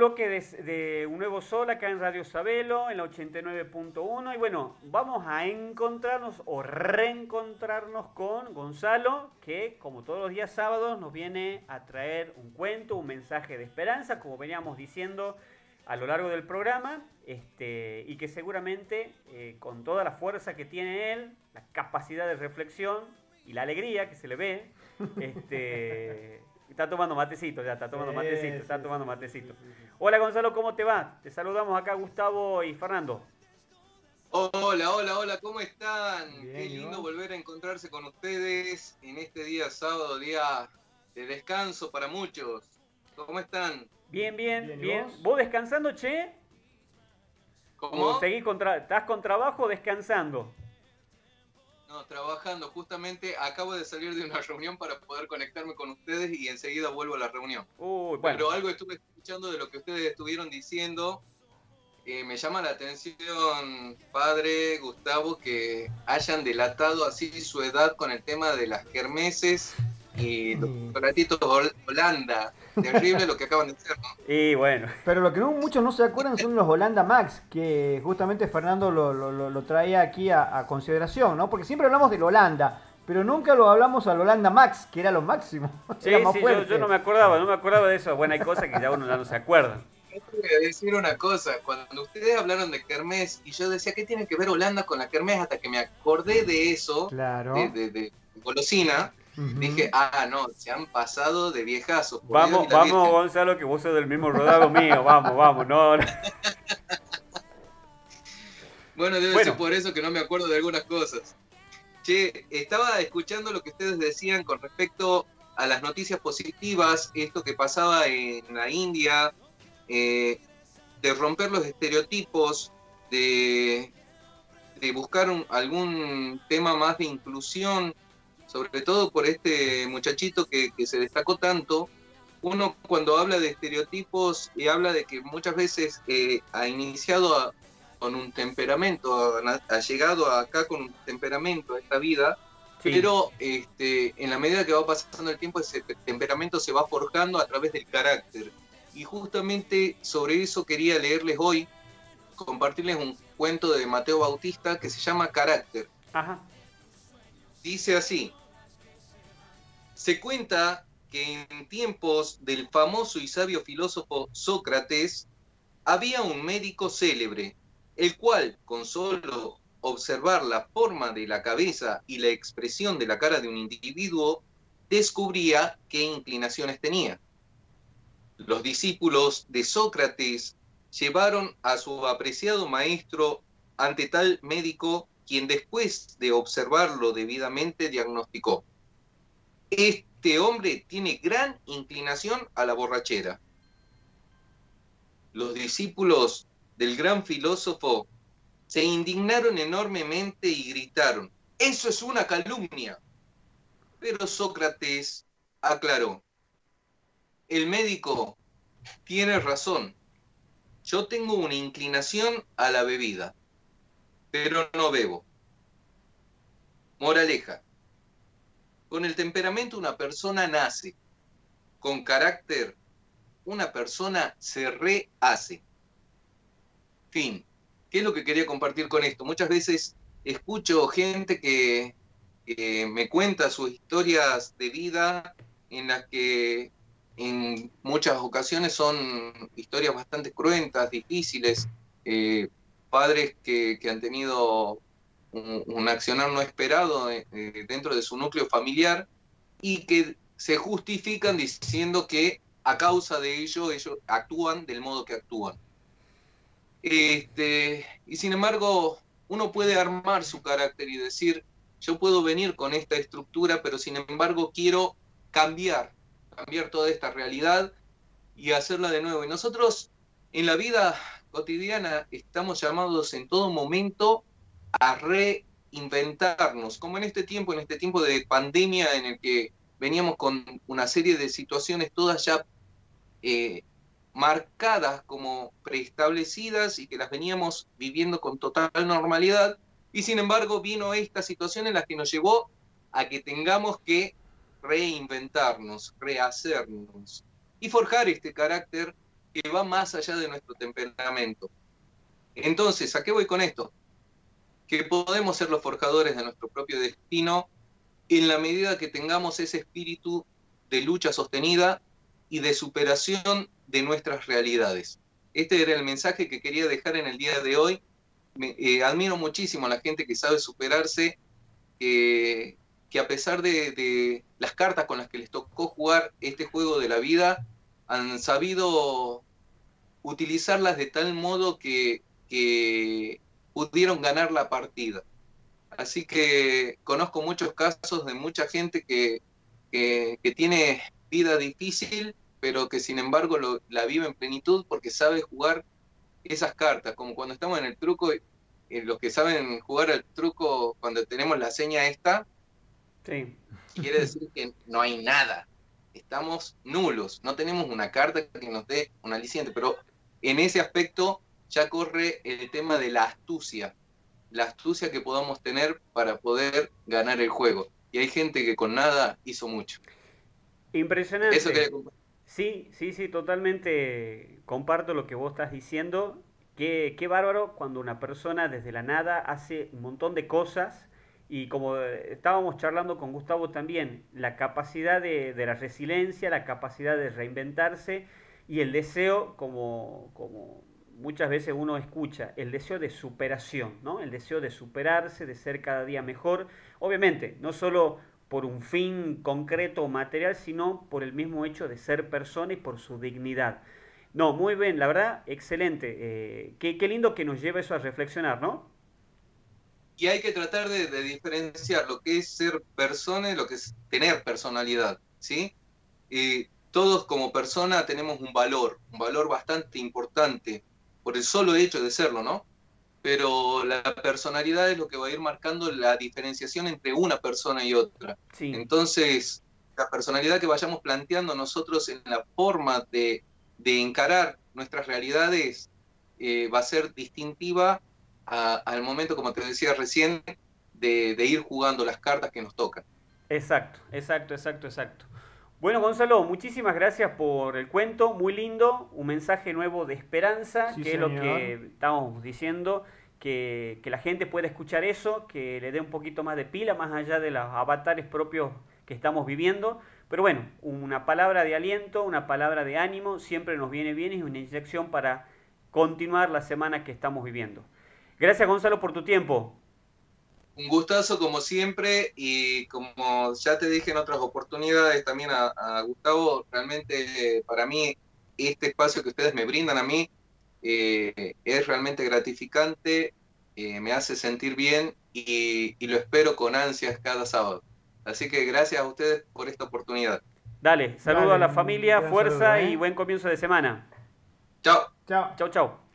bloque de, Un Nuevo Sol acá en Radio Sabelo, en la 89.1. Y bueno, vamos a encontrarnos o reencontrarnos con Gonzalo, que como todos los días sábados nos viene a traer un cuento, un mensaje de esperanza, como veníamos diciendo a lo largo del programa, este, y que seguramente eh, con toda la fuerza que tiene él, la capacidad de reflexión y la alegría que se le ve, este, Está tomando matecito, ya está tomando matecito, está tomando matecito. Hola Gonzalo, ¿cómo te va? Te saludamos acá Gustavo y Fernando. Hola, hola, hola, ¿cómo están? Qué lindo volver a encontrarse con ustedes en este día sábado, día de descanso para muchos. ¿Cómo están? Bien, bien, bien. ¿Vos? descansando, che? ¿Cómo? seguís ¿Estás con trabajo o descansando? No, trabajando. Justamente acabo de salir de una reunión para poder conectarme con ustedes y enseguida vuelvo a la reunión. Pero algo estuve escuchando de lo que ustedes estuvieron diciendo. Eh, me llama la atención, padre Gustavo, que hayan delatado así su edad con el tema de las kermeses y los chocolatitos Holanda. Terrible lo que acaban de hacer, ¿no? Y bueno. Pero lo que muchos no se acuerdan son los Holanda Max, que justamente Fernando lo, lo, traía aquí a, consideración, ¿no? Porque siempre hablamos del Holanda, pero nunca lo hablamos al Holanda Max, que era lo máximo. Sí, sí, yo, no me acordaba, no me acordaba de eso. Bueno, hay cosas que ya uno ya no se acuerda. Voy a decir una cosa, cuando ustedes hablaron de Kermés y yo decía, ¿qué tiene que ver Holanda con la Kermés? Hasta que me acordé de eso, claro. de, de golosina, Dije, ah, no, se han pasado de viejazos. Vamos, vamos, Gonzalo, que vos sos del mismo rodado mío. Vamos, vamos, no. bueno, debe ser por eso que no me acuerdo de algunas cosas. Che, estaba escuchando lo que ustedes decían con respecto a las noticias positivas, esto que pasaba en la India, eh, de romper los estereotipos, de, de buscar algún tema más de inclusión sobre todo por este muchachito que, se destacó tanto, uno cuando habla de estereotipos y habla de que muchas veces eh, ha iniciado con un temperamento, ha, llegado acá con un temperamento a esta vida, pero este, en la medida que va pasando el tiempo ese temperamento se va forjando a través del carácter. Y justamente sobre eso quería leerles hoy, compartirles un cuento de Mateo Bautista que se llama Carácter. Dice así, se cuenta que en tiempos del famoso y sabio filósofo Sócrates había un médico célebre, el cual con solo observar la forma de la cabeza y la expresión de la cara de un individuo, descubría qué inclinaciones tenía. Los discípulos de Sócrates llevaron a su apreciado maestro ante tal médico, quien después de observarlo debidamente diagnosticó este hombre tiene gran inclinación a la borrachera. Los discípulos del gran filósofo se indignaron enormemente y gritaron, eso es una calumnia. Pero Sócrates aclaró, el médico tiene razón, yo tengo una inclinación a la bebida, pero no bebo. Moraleja, con el temperamento una persona nace, con carácter una persona se rehace. Fin. ¿Qué es lo que quería compartir con esto? Muchas veces escucho gente que, me cuenta sus historias de vida en las que en muchas ocasiones son historias bastante cruentas, difíciles, eh, padres que, que, han tenido un, accionar no esperado eh, eh, dentro de su núcleo familiar y que se justifican diciendo que a causa de ello ellos actúan del modo que actúan. Este, y sin embargo, uno puede armar su carácter y decir, yo puedo venir con esta estructura, pero sin embargo quiero cambiar, cambiar toda esta realidad y hacerla de nuevo. Y nosotros en la vida cotidiana estamos llamados en todo momento a reinventarnos, como en este tiempo, en este tiempo de pandemia en el que veníamos con una serie de situaciones todas ya eh, marcadas como preestablecidas y que las veníamos viviendo con total normalidad, y sin embargo vino esta situación en la que nos llevó a que tengamos que reinventarnos, rehacernos y forjar este carácter que va más allá de nuestro temperamento. Entonces, ¿a qué voy con esto? Que podemos ser los forjadores de nuestro propio destino en la medida que tengamos ese espíritu de lucha sostenida y de superación de nuestras realidades. Este era el mensaje que quería dejar en el día de hoy. Eh, admiro muchísimo a la gente que sabe superarse, que a pesar de, las cartas con las que les tocó jugar este juego de la vida, han sabido utilizarlas de tal modo que, pudieron ganar la partida. Así que conozco muchos casos de mucha gente que, que tiene vida difícil pero que sin embargo la vive en plenitud porque sabe jugar esas cartas, como cuando estamos en el truco, eh, los que saben jugar al truco cuando tenemos la seña esta, quiere decir que no hay nada, estamos nulos, no tenemos una carta que nos dé un aliciente, pero en ese aspecto ya corre el tema de la astucia, la astucia que podamos tener para poder ganar el juego. Y hay gente que con nada hizo mucho. Impresionante. Eso que Sí, sí, sí, totalmente comparto lo que vos estás diciendo. Qué, qué bárbaro cuando una persona desde la nada hace un montón de cosas y como estábamos charlando con Gustavo también, la capacidad de, de la resiliencia, la capacidad de reinventarse y el deseo, como, como muchas veces uno escucha, el deseo de superación, ¿no? El deseo de superarse, de ser cada día mejor. Obviamente, no solo por un fin concreto o material, sino por el mismo hecho de ser persona y por su dignidad. No, muy bien, la verdad, excelente. Eh, qué, lindo que nos lleve eso a reflexionar, ¿no? Y hay que tratar de, diferenciar lo que es ser persona y lo que es tener personalidad, ¿sí? Y todos como persona tenemos un valor, un valor bastante importante por el solo hecho de serlo, ¿no? pero la personalidad es lo que va a ir marcando la diferenciación entre una persona y otra. Entonces, la personalidad que vayamos planteando nosotros en la forma de, encarar nuestras realidades eh, va a ser distintiva al momento, como te decía recién, de, de ir jugando las cartas que nos tocan. Exacto, exacto, exacto, exacto. Bueno, Gonzalo, muchísimas gracias por el cuento, muy lindo, un mensaje nuevo de esperanza, que es lo que estamos diciendo, que, la gente pueda escuchar eso, que le dé un poquito más de pila, más allá de los avatares propios que estamos viviendo. Pero bueno, una palabra de aliento, una palabra de ánimo, siempre nos viene bien y es una inyección para continuar la semana que estamos viviendo. Gracias Gonzalo por tu tiempo. Un gustazo como siempre y como ya te dije en otras oportunidades también a, Gustavo, realmente para mí este espacio que ustedes me brindan a mí eh, es realmente gratificante, eh, me hace sentir bien y, lo espero con ansias cada sábado. Así que gracias a ustedes por esta oportunidad. Dale, saludo a la familia, fuerza y buen comienzo de semana. Chao. Chao. Chao, chao.